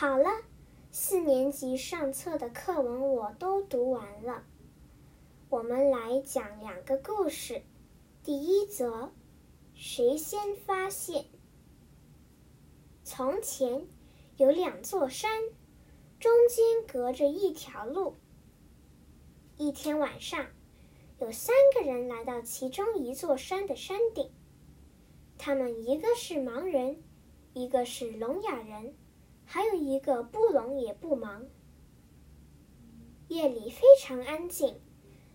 好了，四年级上册的课文我都读完了。我们来讲两个故事。第一则，谁先发现？从前有两座山，中间隔着一条路。一天晚上，有三个人来到其中一座山的山顶。他们一个是盲人，一个是聋哑人。还有一个不聋也不盲。夜里非常安静，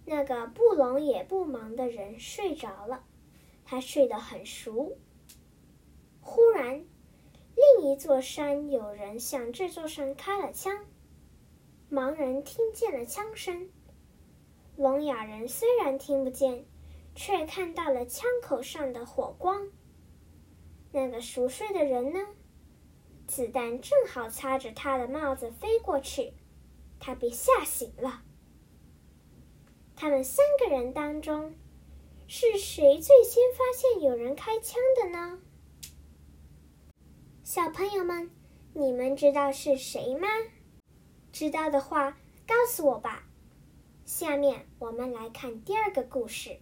那个不聋也不盲的人睡着了，他睡得很熟。忽然，另一座山有人向这座山开了枪，盲人听见了枪声，聋哑人虽然听不见，却看到了枪口上的火光。那个熟睡的人呢？子弹正好擦着他的帽子飞过去，他被吓醒了。他们三个人当中，是谁最先发现有人开枪的呢？小朋友们，你们知道是谁吗？知道的话，告诉我吧。下面我们来看第二个故事。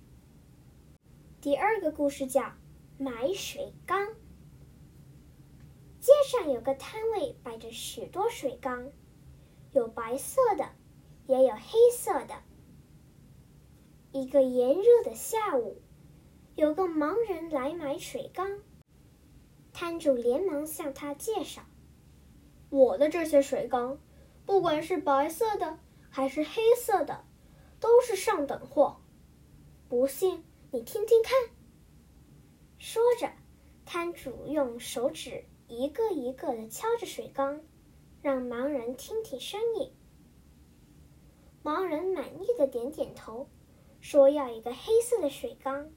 第二个故事叫《买水缸》。有个摊位，摆着许多水缸，有白色的，也有黑色的。一个炎热的下午，有个盲人来买水缸，摊主连忙向他介绍：“我的这些水缸，不管是白色的还是黑色的，都是上等货。不信，你听听看。”说着，摊主用手指。一个一个的敲着水缸，让盲人听听声音。盲人满意的点点头，说：“要一个黑色的水缸。”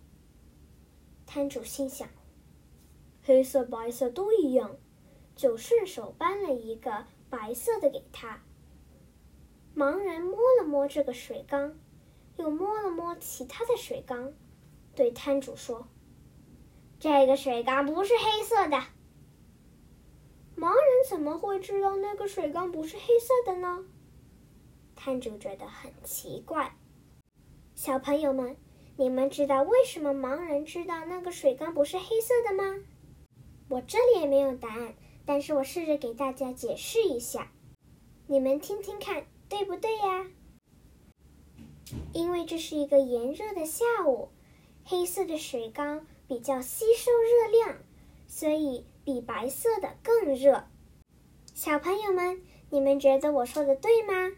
摊主心想：“黑色、白色都一样。”就顺手搬了一个白色的给他。盲人摸了摸这个水缸，又摸了摸其他的水缸，对摊主说：“这个水缸不是黑色的。”盲人怎么会知道那个水缸不是黑色的呢？摊主觉得很奇怪。小朋友们，你们知道为什么盲人知道那个水缸不是黑色的吗？我这里也没有答案，但是我试着给大家解释一下，你们听听看，对不对呀？因为这是一个炎热的下午，黑色的水缸比较吸收热量，所以。比白色的更热，小朋友们，你们觉得我说的对吗？